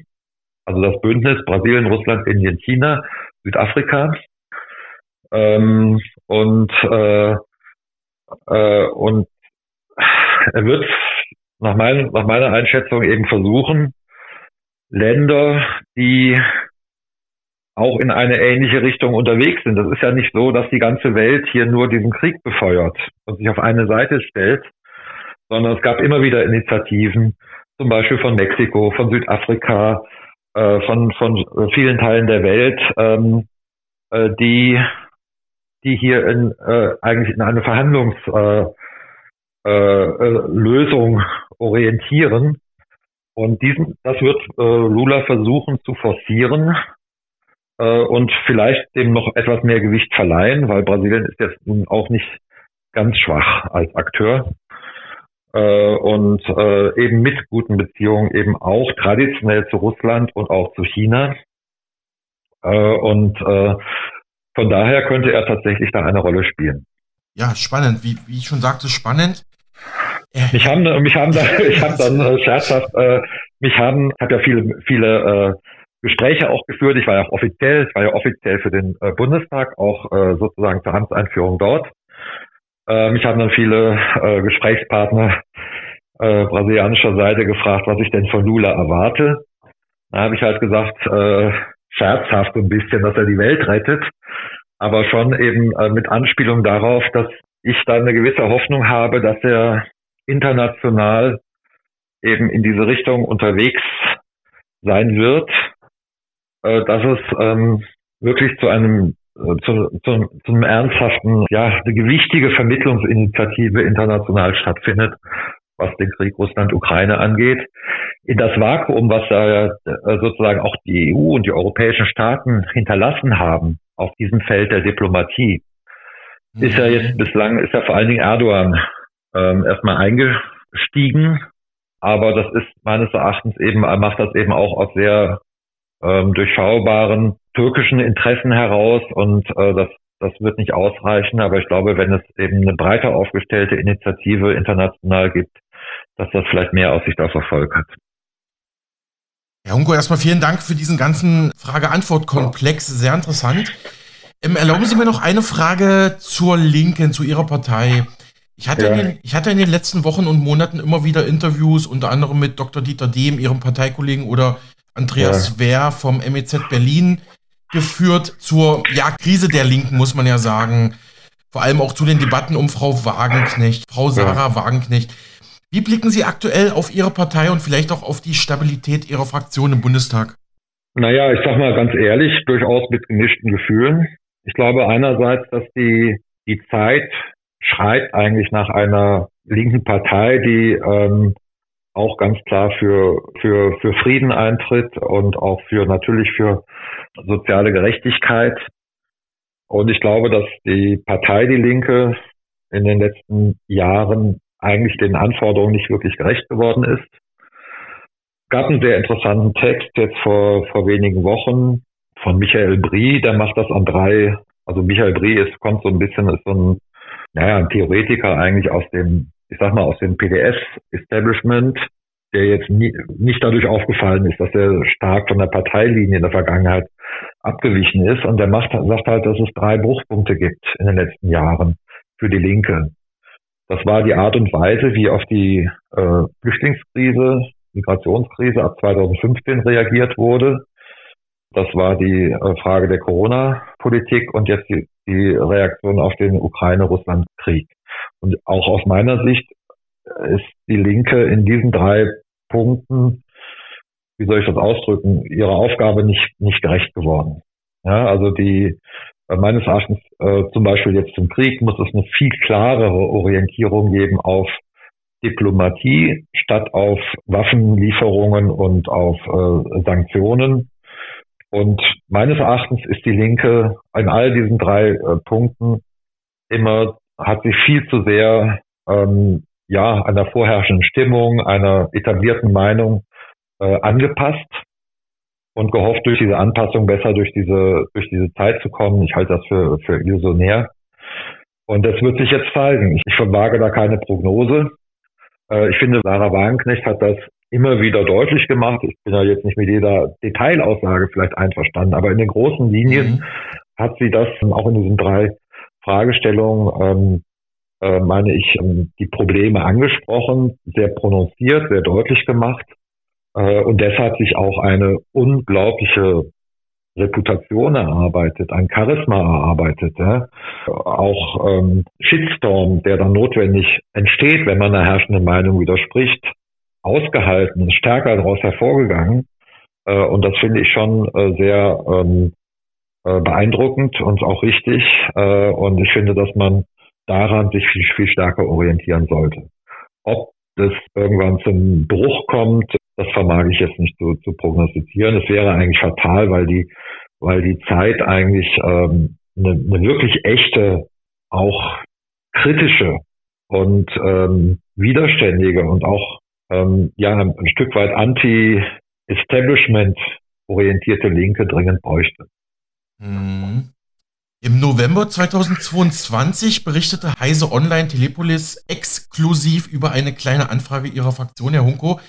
also das Bündnis Brasilien, Russland, Indien, China, Südafrika. Ähm, und, äh, äh, und er wird nach, mein, nach meiner Einschätzung eben versuchen, Länder, die auch in eine ähnliche Richtung unterwegs sind. Das ist ja nicht so, dass die ganze Welt hier nur diesen Krieg befeuert und sich auf eine Seite stellt, sondern es gab immer wieder Initiativen, zum Beispiel von Mexiko, von Südafrika, äh, von, von vielen Teilen der Welt, ähm, äh, die, die hier in, äh, eigentlich in eine Verhandlungslösung äh, äh, orientieren. Und diesen, das wird äh, Lula versuchen zu forcieren äh, und vielleicht dem noch etwas mehr Gewicht verleihen, weil Brasilien ist jetzt nun auch nicht ganz schwach als Akteur äh, und äh, eben mit guten Beziehungen eben auch traditionell zu Russland und auch zu China. Äh, und äh, von daher könnte er tatsächlich da eine Rolle spielen.
Ja, spannend. Wie, wie ich schon sagte, spannend.
Mich haben, mich haben, da, ich habe dann äh, scherzhaft, äh, mich haben, habe ja viele, viele äh, Gespräche auch geführt. Ich war ja auch offiziell, ich war ja offiziell für den äh, Bundestag auch äh, sozusagen zur Amtseinführung dort. Äh, mich haben dann viele äh, Gesprächspartner äh, brasilianischer Seite gefragt, was ich denn von Lula erwarte. Da habe ich halt gesagt, äh, scherzhaft ein bisschen, dass er die Welt rettet, aber schon eben äh, mit Anspielung darauf, dass ich da eine gewisse Hoffnung habe, dass er international eben in diese Richtung unterwegs sein wird, äh, dass es ähm, wirklich zu einem zu, zu, zu einem ernsthaften, ja, eine gewichtige Vermittlungsinitiative international stattfindet, was den Krieg Russland-Ukraine angeht. In das Vakuum, was da äh, sozusagen auch die EU und die europäischen Staaten hinterlassen haben auf diesem Feld der Diplomatie, mhm. ist ja jetzt bislang, ist ja vor allen Dingen Erdogan ähm, erstmal eingestiegen. Aber das ist meines Erachtens eben, macht das eben auch aus sehr ähm, durchschaubaren türkischen Interessen heraus und äh, das, das wird nicht ausreichen. Aber ich glaube, wenn es eben eine breiter aufgestellte Initiative international gibt, dass das vielleicht mehr Aussicht auf Erfolg hat.
Herr Hunko, erstmal vielen Dank für diesen ganzen Frage-Antwort-Komplex. Sehr interessant. Ähm, erlauben Sie mir noch eine Frage zur Linken, zu Ihrer Partei. Ich hatte, ja. in den, ich hatte in den letzten Wochen und Monaten immer wieder Interviews, unter anderem mit Dr. Dieter Dehm, Ihrem Parteikollegen, oder Andreas ja. Wehr vom MEZ Berlin geführt zur ja, Krise der Linken, muss man ja sagen. vor allem auch zu den Debatten um Frau Wagenknecht, Frau Sarah ja. Wagenknecht. Wie blicken Sie aktuell auf Ihre Partei und vielleicht auch auf die Stabilität Ihrer Fraktion im Bundestag?
Naja, ich sag mal ganz ehrlich, durchaus mit gemischten Gefühlen. Ich glaube einerseits, dass die, die Zeit schreit eigentlich nach einer linken Partei, die ähm, auch ganz klar für, für, für Frieden eintritt und auch für natürlich für soziale Gerechtigkeit. Und ich glaube, dass die Partei Die Linke in den letzten Jahren eigentlich den Anforderungen nicht wirklich gerecht geworden ist. Gab einen sehr interessanten Text jetzt vor, vor wenigen Wochen von Michael Brie, der macht das an drei, also Michael Brie ist, kommt so ein bisschen, ist so ein, naja, ein Theoretiker eigentlich aus dem ich sag mal, aus dem PDS-Establishment, der jetzt nie, nicht dadurch aufgefallen ist, dass er stark von der Parteilinie in der Vergangenheit abgewichen ist. Und der macht, sagt halt, dass es drei Bruchpunkte gibt in den letzten Jahren für die Linke. Das war die Art und Weise, wie auf die äh, Flüchtlingskrise, Migrationskrise ab 2015 reagiert wurde. Das war die äh, Frage der Corona-Politik und jetzt die, die Reaktion auf den Ukraine-Russland-Krieg. Und auch aus meiner Sicht ist die Linke in diesen drei Punkten, wie soll ich das ausdrücken, ihrer Aufgabe nicht, nicht gerecht geworden. Ja, also die, äh, meines Erachtens, äh, zum Beispiel jetzt zum Krieg, muss es eine viel klarere Orientierung geben auf Diplomatie statt auf Waffenlieferungen und auf äh, Sanktionen. Und meines Erachtens ist die Linke in all diesen drei äh, Punkten immer hat sich viel zu sehr ähm, ja einer vorherrschenden Stimmung, einer etablierten Meinung äh, angepasst und gehofft, durch diese Anpassung besser durch diese durch diese Zeit zu kommen. Ich halte das für für illusionär. Und das wird sich jetzt zeigen. Ich verwage da keine Prognose. Äh, ich finde, Sarah Wagenknecht hat das immer wieder deutlich gemacht. Ich bin ja jetzt nicht mit jeder Detailaussage vielleicht einverstanden, aber in den großen Linien mhm. hat sie das auch in diesen drei Fragestellung, ähm, äh, meine ich, ähm, die Probleme angesprochen, sehr prononciert, sehr deutlich gemacht äh, und deshalb sich auch eine unglaubliche Reputation erarbeitet, ein Charisma erarbeitet, ja? auch ähm, Shitstorm, der dann notwendig entsteht, wenn man der herrschenden Meinung widerspricht, ausgehalten, stärker daraus hervorgegangen. Äh, und das finde ich schon äh, sehr ähm, äh, beeindruckend und auch richtig. Äh, und ich finde, dass man daran sich viel, viel stärker orientieren sollte. Ob das irgendwann zum Bruch kommt, das vermag ich jetzt nicht zu, zu prognostizieren. Es wäre eigentlich fatal, weil die, weil die Zeit eigentlich ähm, eine, eine wirklich echte, auch kritische und ähm, widerständige und auch ähm, ja ein Stück weit anti-Establishment orientierte Linke dringend bräuchte.
Mhm. Im November 2022 berichtete Heise Online Telepolis exklusiv über eine kleine Anfrage ihrer Fraktion, Herr Hunko.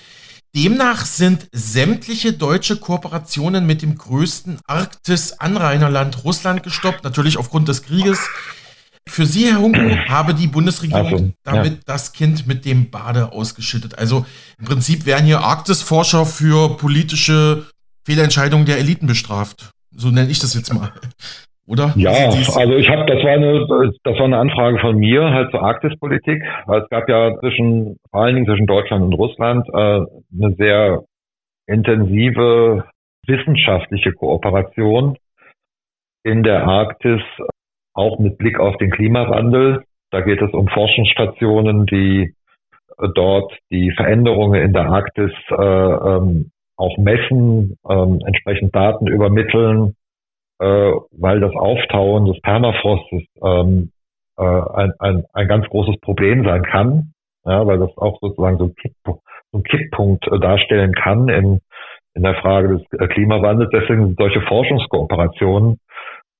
Demnach sind sämtliche deutsche Kooperationen mit dem größten Arktis-Anrainerland Russland gestoppt, natürlich aufgrund des Krieges. Für Sie, Herr Hunko, habe die Bundesregierung also, damit ja. das Kind mit dem Bade ausgeschüttet. Also im Prinzip werden hier Arktisforscher für politische Fehlentscheidungen der Eliten bestraft. So nenne ich das jetzt mal. Oder?
Ja, also ich habe, das war eine, das war eine Anfrage von mir halt zur Arktispolitik, weil es gab ja zwischen, vor allen Dingen zwischen Deutschland und Russland, äh, eine sehr intensive wissenschaftliche Kooperation in der Arktis, auch mit Blick auf den Klimawandel. Da geht es um Forschungsstationen, die dort die Veränderungen in der Arktis äh, ähm, auch messen, ähm, entsprechend Daten übermitteln, äh, weil das Auftauen des Permafrostes ähm, äh, ein, ein, ein ganz großes Problem sein kann, ja, weil das auch sozusagen so ein, Kipppunkt, so ein Kipppunkt äh, darstellen kann in, in der Frage des äh, Klimawandels. Deswegen sind solche Forschungskooperationen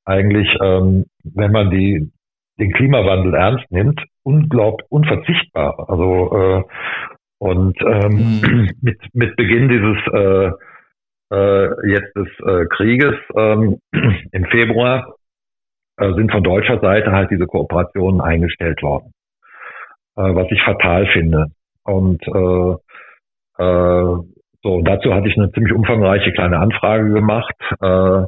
eigentlich, ähm, wenn man die den Klimawandel ernst nimmt, unglaublich unverzichtbar. Also äh, und ähm, mhm. mit, mit Beginn dieses äh, äh, jetzt des äh, Krieges ähm, im Februar äh, sind von deutscher Seite halt diese Kooperationen eingestellt worden, äh, was ich fatal finde. Und äh, äh, so dazu hatte ich eine ziemlich umfangreiche kleine Anfrage gemacht äh,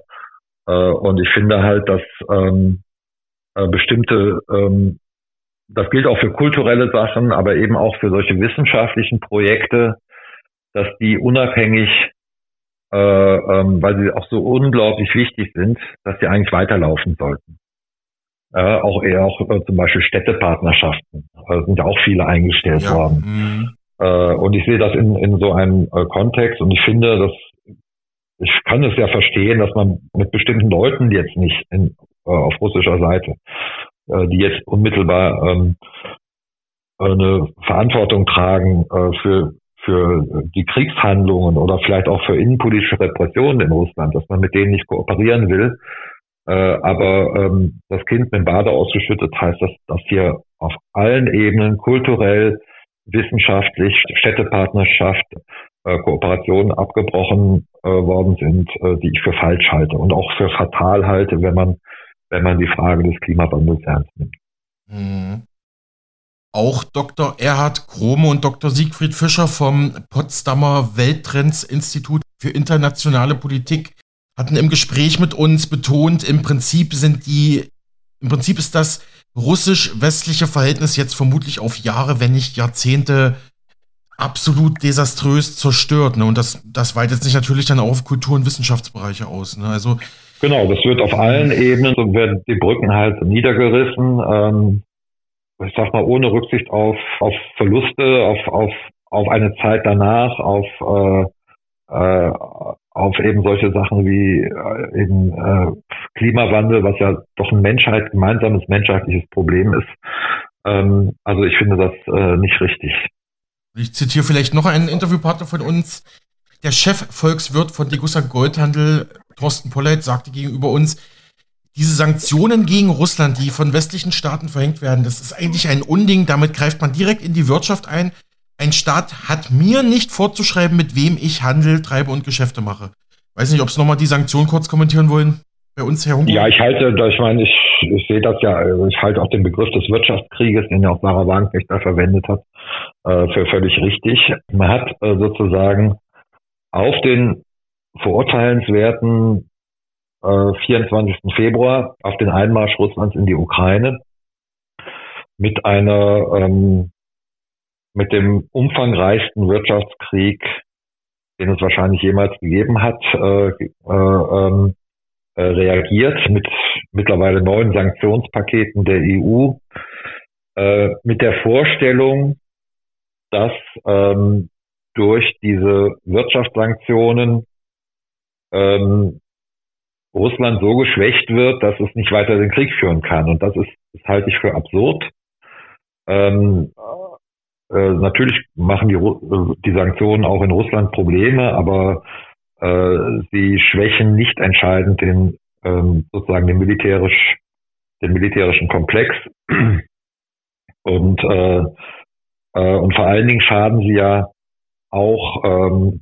äh, und ich finde halt, dass ähm, äh, bestimmte, ähm, das gilt auch für kulturelle Sachen, aber eben auch für solche wissenschaftlichen Projekte, dass die unabhängig, äh, ähm, weil sie auch so unglaublich wichtig sind, dass sie eigentlich weiterlaufen sollten. Äh, auch eher auch äh, zum Beispiel Städtepartnerschaften, äh, sind ja auch viele eingestellt ja. worden. Mhm. Äh, und ich sehe das in, in so einem äh, Kontext und ich finde, dass ich kann es ja verstehen, dass man mit bestimmten Leuten jetzt nicht in, äh, auf russischer Seite, äh, die jetzt unmittelbar ähm, eine Verantwortung tragen äh, für für die Kriegshandlungen oder vielleicht auch für innenpolitische Repressionen in Russland, dass man mit denen nicht kooperieren will. Äh, aber ähm, das Kind mit dem Bade ausgeschüttet heißt, dass, dass hier auf allen Ebenen kulturell, wissenschaftlich, Städtepartnerschaft, äh, Kooperationen abgebrochen äh, worden sind, äh, die ich für falsch halte und auch für fatal halte, wenn man, wenn man die Frage des Klimawandels ernst nimmt. Mhm.
Auch Dr. Erhard Krome und Dr. Siegfried Fischer vom Potsdamer Welttrends-Institut für internationale Politik hatten im Gespräch mit uns betont, im Prinzip sind die, im Prinzip ist das russisch-westliche Verhältnis jetzt vermutlich auf Jahre, wenn nicht Jahrzehnte absolut desaströs zerstört. Ne? Und das, das weitet sich natürlich dann auch auf Kultur- und Wissenschaftsbereiche aus. Ne? Also
Genau, das wird auf allen Ebenen, so werden die Brücken halt niedergerissen. Ähm, ich sag mal, ohne Rücksicht auf, auf Verluste, auf, auf, auf eine Zeit danach, auf, äh, äh, auf eben solche Sachen wie äh, eben äh, Klimawandel, was ja doch ein Menschheit, gemeinsames menschheitliches Problem ist. Ähm, also ich finde das äh, nicht richtig.
Ich zitiere vielleicht noch einen Interviewpartner von uns. Der Chef-Volkswirt von Degussa Goldhandel, Thorsten Polleit, sagte gegenüber uns, diese Sanktionen gegen Russland, die von westlichen Staaten verhängt werden, das ist eigentlich ein Unding. Damit greift man direkt in die Wirtschaft ein. Ein Staat hat mir nicht vorzuschreiben, mit wem ich Handel treibe und Geschäfte mache. Weiß nicht, ob Sie nochmal die Sanktionen kurz kommentieren wollen. Bei uns, Herr Hunke?
Ja, ich halte, ich meine, ich, ich sehe das ja, ich halte auch den Begriff des Wirtschaftskrieges, den ja auch Sarah Wagenknecht da verwendet hat, äh, für völlig richtig. Man hat äh, sozusagen auf den verurteilenswerten 24. Äh, Februar auf den Einmarsch Russlands in die Ukraine mit einer ähm, mit dem umfangreichsten Wirtschaftskrieg, den es wahrscheinlich jemals gegeben hat, äh, äh, ähm, äh, reagiert mit mittlerweile neuen Sanktionspaketen der EU, äh, mit der Vorstellung, dass ähm, durch diese Wirtschaftssanktionen ähm, Russland so geschwächt wird, dass es nicht weiter den Krieg führen kann. Und das ist, das halte ich für absurd. Ähm, äh, natürlich machen die, die Sanktionen auch in Russland Probleme, aber äh, sie schwächen nicht entscheidend den ähm, sozusagen den militärisch den militärischen Komplex und äh, äh, und vor allen Dingen schaden sie ja auch ähm,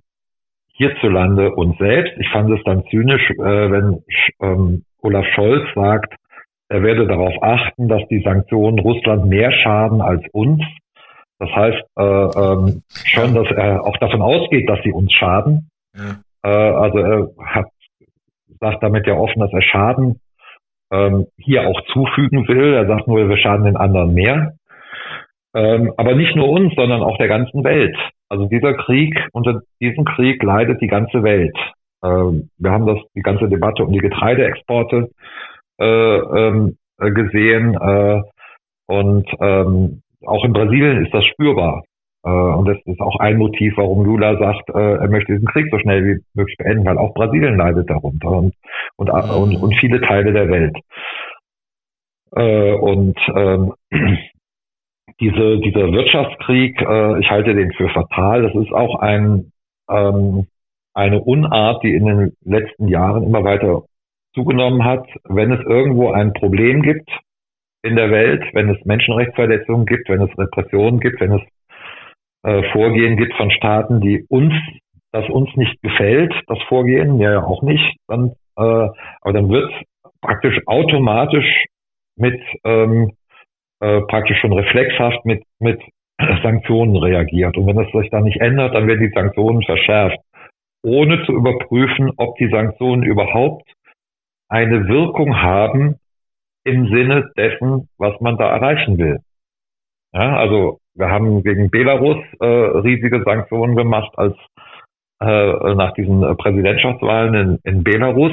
hierzulande uns selbst. Ich fand es dann zynisch, äh, wenn ähm, Olaf Scholz sagt, er werde darauf achten, dass die Sanktionen Russland mehr schaden als uns. Das heißt äh, ähm, schon, dass er auch davon ausgeht, dass sie uns schaden. Ja. Äh, also er hat sagt damit ja offen, dass er Schaden ähm, hier auch zufügen will. Er sagt nur, wir schaden den anderen mehr. Ähm, aber nicht nur uns, sondern auch der ganzen Welt. Also dieser Krieg, unter diesem Krieg leidet die ganze Welt. Ähm, wir haben das, die ganze Debatte um die Getreideexporte äh, ähm, äh, gesehen äh, und ähm, auch in Brasilien ist das spürbar. Äh, und das ist auch ein Motiv, warum Lula sagt, äh, er möchte diesen Krieg so schnell wie möglich beenden, weil auch Brasilien leidet darunter und, und, und, und viele Teile der Welt. Äh, und ähm, diese, dieser Wirtschaftskrieg, äh, ich halte den für fatal. Das ist auch ein, ähm, eine Unart, die in den letzten Jahren immer weiter zugenommen hat. Wenn es irgendwo ein Problem gibt in der Welt, wenn es Menschenrechtsverletzungen gibt, wenn es Repressionen gibt, wenn es äh, Vorgehen gibt von Staaten, die uns, das uns nicht gefällt, das Vorgehen, ja, ja auch nicht, dann, äh, aber dann wird praktisch automatisch mit ähm, äh, praktisch schon reflexhaft mit, mit Sanktionen reagiert. Und wenn es sich dann nicht ändert, dann werden die Sanktionen verschärft, ohne zu überprüfen, ob die Sanktionen überhaupt eine Wirkung haben, im Sinne dessen, was man da erreichen will. Ja, also wir haben gegen Belarus äh, riesige Sanktionen gemacht, als äh, nach diesen Präsidentschaftswahlen in, in Belarus,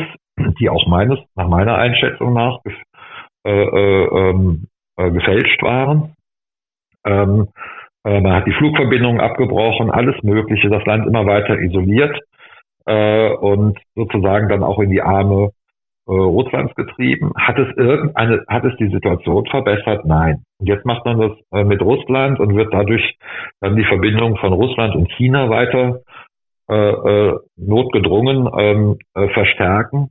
die auch meines, nach meiner Einschätzung nach äh, äh, ähm, äh, gefälscht waren. Ähm, äh, man hat die Flugverbindungen abgebrochen, alles Mögliche, das Land immer weiter isoliert äh, und sozusagen dann auch in die Arme äh, Russlands getrieben. Hat es irgendeine, hat es die Situation verbessert? Nein. Und jetzt macht man das äh, mit Russland und wird dadurch dann die Verbindung von Russland und China weiter äh, notgedrungen ähm, äh, verstärken.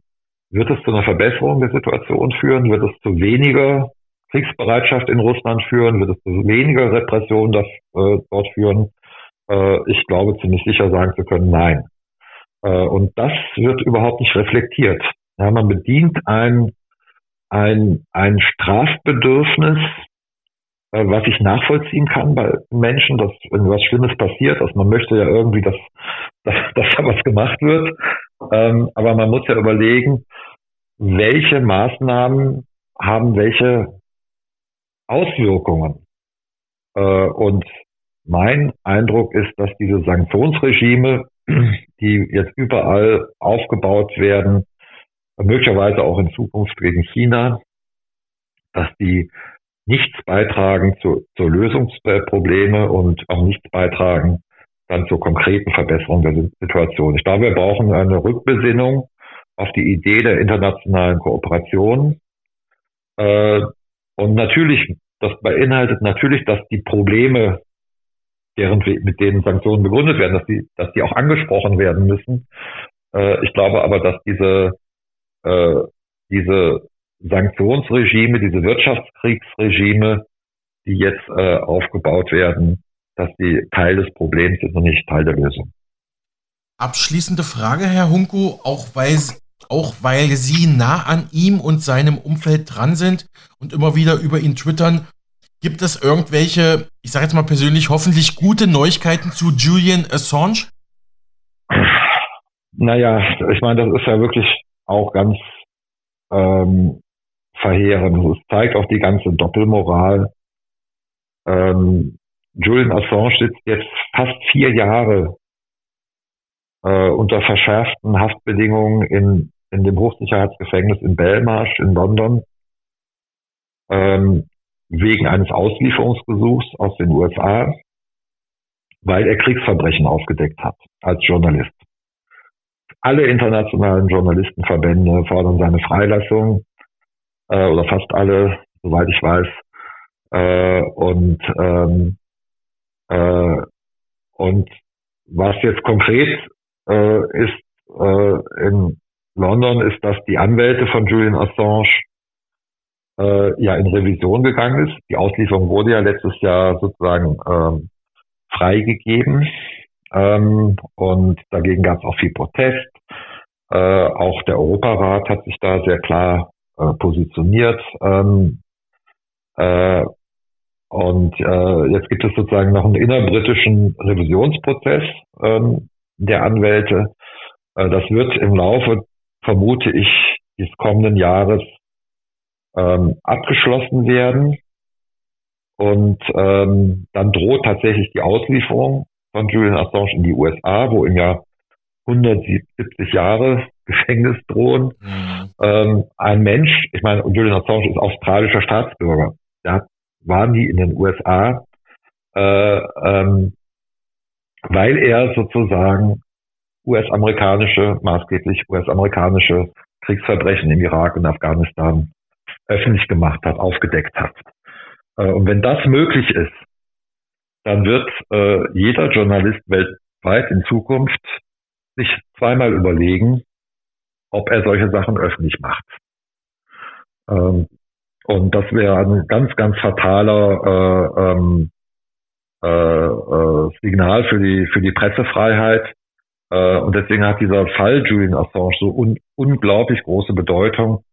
Wird es zu einer Verbesserung der Situation führen? Wird es zu weniger Kriegsbereitschaft in Russland führen? Wird es zu weniger Repression das, äh, dort führen? Äh, ich glaube ziemlich sicher sagen zu können, nein. Äh, und das wird überhaupt nicht reflektiert. Ja, man bedient ein, ein, ein Strafbedürfnis, äh, was ich nachvollziehen kann bei Menschen, dass wenn was Schlimmes passiert, dass man möchte ja irgendwie, dass, dass, dass da was gemacht wird. Ähm, aber man muss ja überlegen, welche Maßnahmen haben welche Auswirkungen. Äh, und mein Eindruck ist, dass diese Sanktionsregime, die jetzt überall aufgebaut werden, möglicherweise auch in Zukunft gegen China, dass die nichts beitragen zu, zur Lösung der Probleme und auch nichts beitragen dann zur konkreten Verbesserung der Situation. Ich glaube, wir brauchen eine Rückbesinnung auf die Idee der internationalen Kooperation. Äh, und natürlich, das beinhaltet natürlich, dass die Probleme, deren, mit denen Sanktionen begründet werden, dass die, dass die auch angesprochen werden müssen. Äh, ich glaube aber, dass diese äh, diese Sanktionsregime, diese Wirtschaftskriegsregime, die jetzt äh, aufgebaut werden, dass die Teil des Problems sind und nicht Teil der Lösung.
Abschließende Frage, Herr Hunko, auch weil, auch weil Sie nah an ihm und seinem Umfeld dran sind und immer wieder über ihn twittern, gibt es irgendwelche, ich sage jetzt mal persönlich, hoffentlich gute Neuigkeiten zu Julian Assange?
Naja, ich meine, das ist ja wirklich auch ganz ähm, verheerend. Es zeigt auch die ganze Doppelmoral. Ähm, Julian Assange sitzt jetzt fast vier Jahre äh, unter verschärften Haftbedingungen in, in dem Hochsicherheitsgefängnis in Belmarsh in London ähm, wegen eines Auslieferungsgesuchs aus den USA, weil er Kriegsverbrechen aufgedeckt hat als Journalist. Alle internationalen Journalistenverbände fordern seine Freilassung äh, oder fast alle, soweit ich weiß. Äh, und ähm, äh, und was jetzt konkret äh, ist äh, in London, ist, dass die Anwälte von Julian Assange äh, ja in Revision gegangen ist. Die Auslieferung wurde ja letztes Jahr sozusagen ähm, freigegeben. Ähm, und dagegen gab es auch viel Protest. Äh, auch der Europarat hat sich da sehr klar äh, positioniert. Ähm, äh, und äh, jetzt gibt es sozusagen noch einen innerbritischen Revisionsprozess ähm, der Anwälte. Äh, das wird im Laufe, vermute ich, des kommenden Jahres ähm, abgeschlossen werden. Und ähm, dann droht tatsächlich die Auslieferung von Julian Assange in die USA, wo ihm ja 170 Jahre Gefängnis drohen. Mhm. Ähm, ein Mensch, ich meine, Julian Assange ist australischer Staatsbürger. Der war nie in den USA, äh, ähm, weil er sozusagen US-amerikanische, maßgeblich US-amerikanische Kriegsverbrechen im Irak und Afghanistan öffentlich gemacht hat, aufgedeckt hat. Äh, und wenn das möglich ist, dann wird äh, jeder Journalist weltweit in Zukunft sich zweimal überlegen, ob er solche Sachen öffentlich macht. Ähm, und das wäre ein ganz, ganz fataler äh, ähm, äh, äh, Signal für die für die Pressefreiheit. Äh, und deswegen hat dieser Fall Julian Assange so un unglaublich große Bedeutung,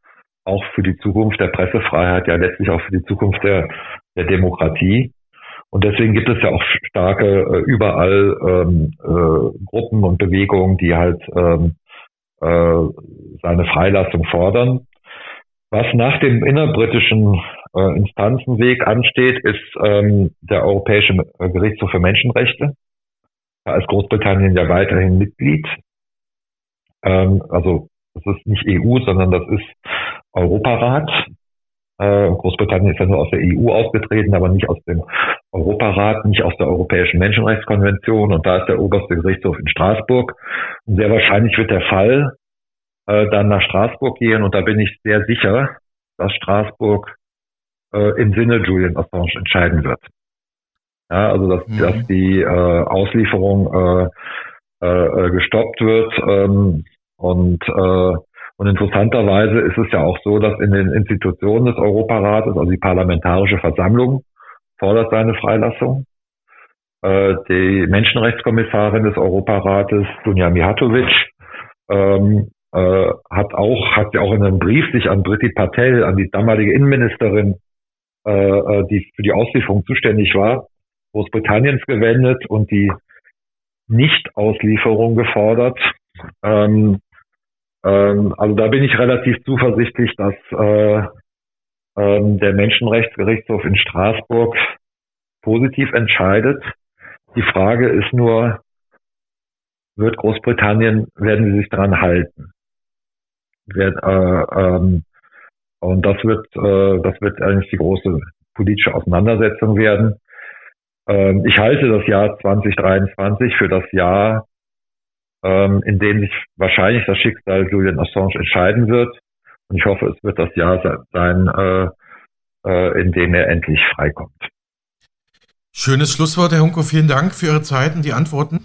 auch für die Zukunft der Pressefreiheit, ja letztlich auch für die Zukunft der, der Demokratie. Und deswegen gibt es ja auch starke äh, überall ähm, äh, Gruppen und Bewegungen, die halt ähm, äh, seine Freilassung fordern. Was nach dem innerbritischen äh, Instanzenweg ansteht, ist ähm, der Europäische Gerichtshof für Menschenrechte. Da ist Großbritannien ja weiterhin Mitglied. Ähm, also das ist nicht EU, sondern das ist Europarat. Äh, Großbritannien ist ja nur aus der EU ausgetreten, aber nicht aus dem Europarat, nicht aus der Europäischen Menschenrechtskonvention. Und da ist der oberste Gerichtshof in Straßburg. Und sehr wahrscheinlich wird der Fall äh, dann nach Straßburg gehen. Und da bin ich sehr sicher, dass Straßburg äh, im Sinne Julian Assange entscheiden wird. Ja, also dass, mhm. dass die äh, Auslieferung äh, äh, äh gestoppt wird. Ähm, und, äh, und interessanterweise ist es ja auch so, dass in den Institutionen des Europarates, also die Parlamentarische Versammlung, fordert seine Freilassung. Äh, die Menschenrechtskommissarin des Europarates, Dunja Mihatovic, ähm, äh, hat auch, hat ja auch in einem Brief sich an Britti Patel, an die damalige Innenministerin, äh, die für die Auslieferung zuständig war, Großbritanniens gewendet und die Nicht-Auslieferung gefordert. Ähm, ähm, also da bin ich relativ zuversichtlich, dass äh, ähm, der Menschenrechtsgerichtshof in Straßburg positiv entscheidet. Die Frage ist nur, wird Großbritannien, werden sie sich daran halten? Wird, äh, ähm, und das wird, äh, das wird eigentlich die große politische Auseinandersetzung werden. Ähm, ich halte das Jahr 2023 für das Jahr, ähm, in dem sich wahrscheinlich das Schicksal Julian Assange entscheiden wird. Und ich hoffe, es wird das Jahr sein, äh, äh, in dem er endlich freikommt.
Schönes Schlusswort, Herr Hunko. Vielen Dank für Ihre Zeit und die Antworten.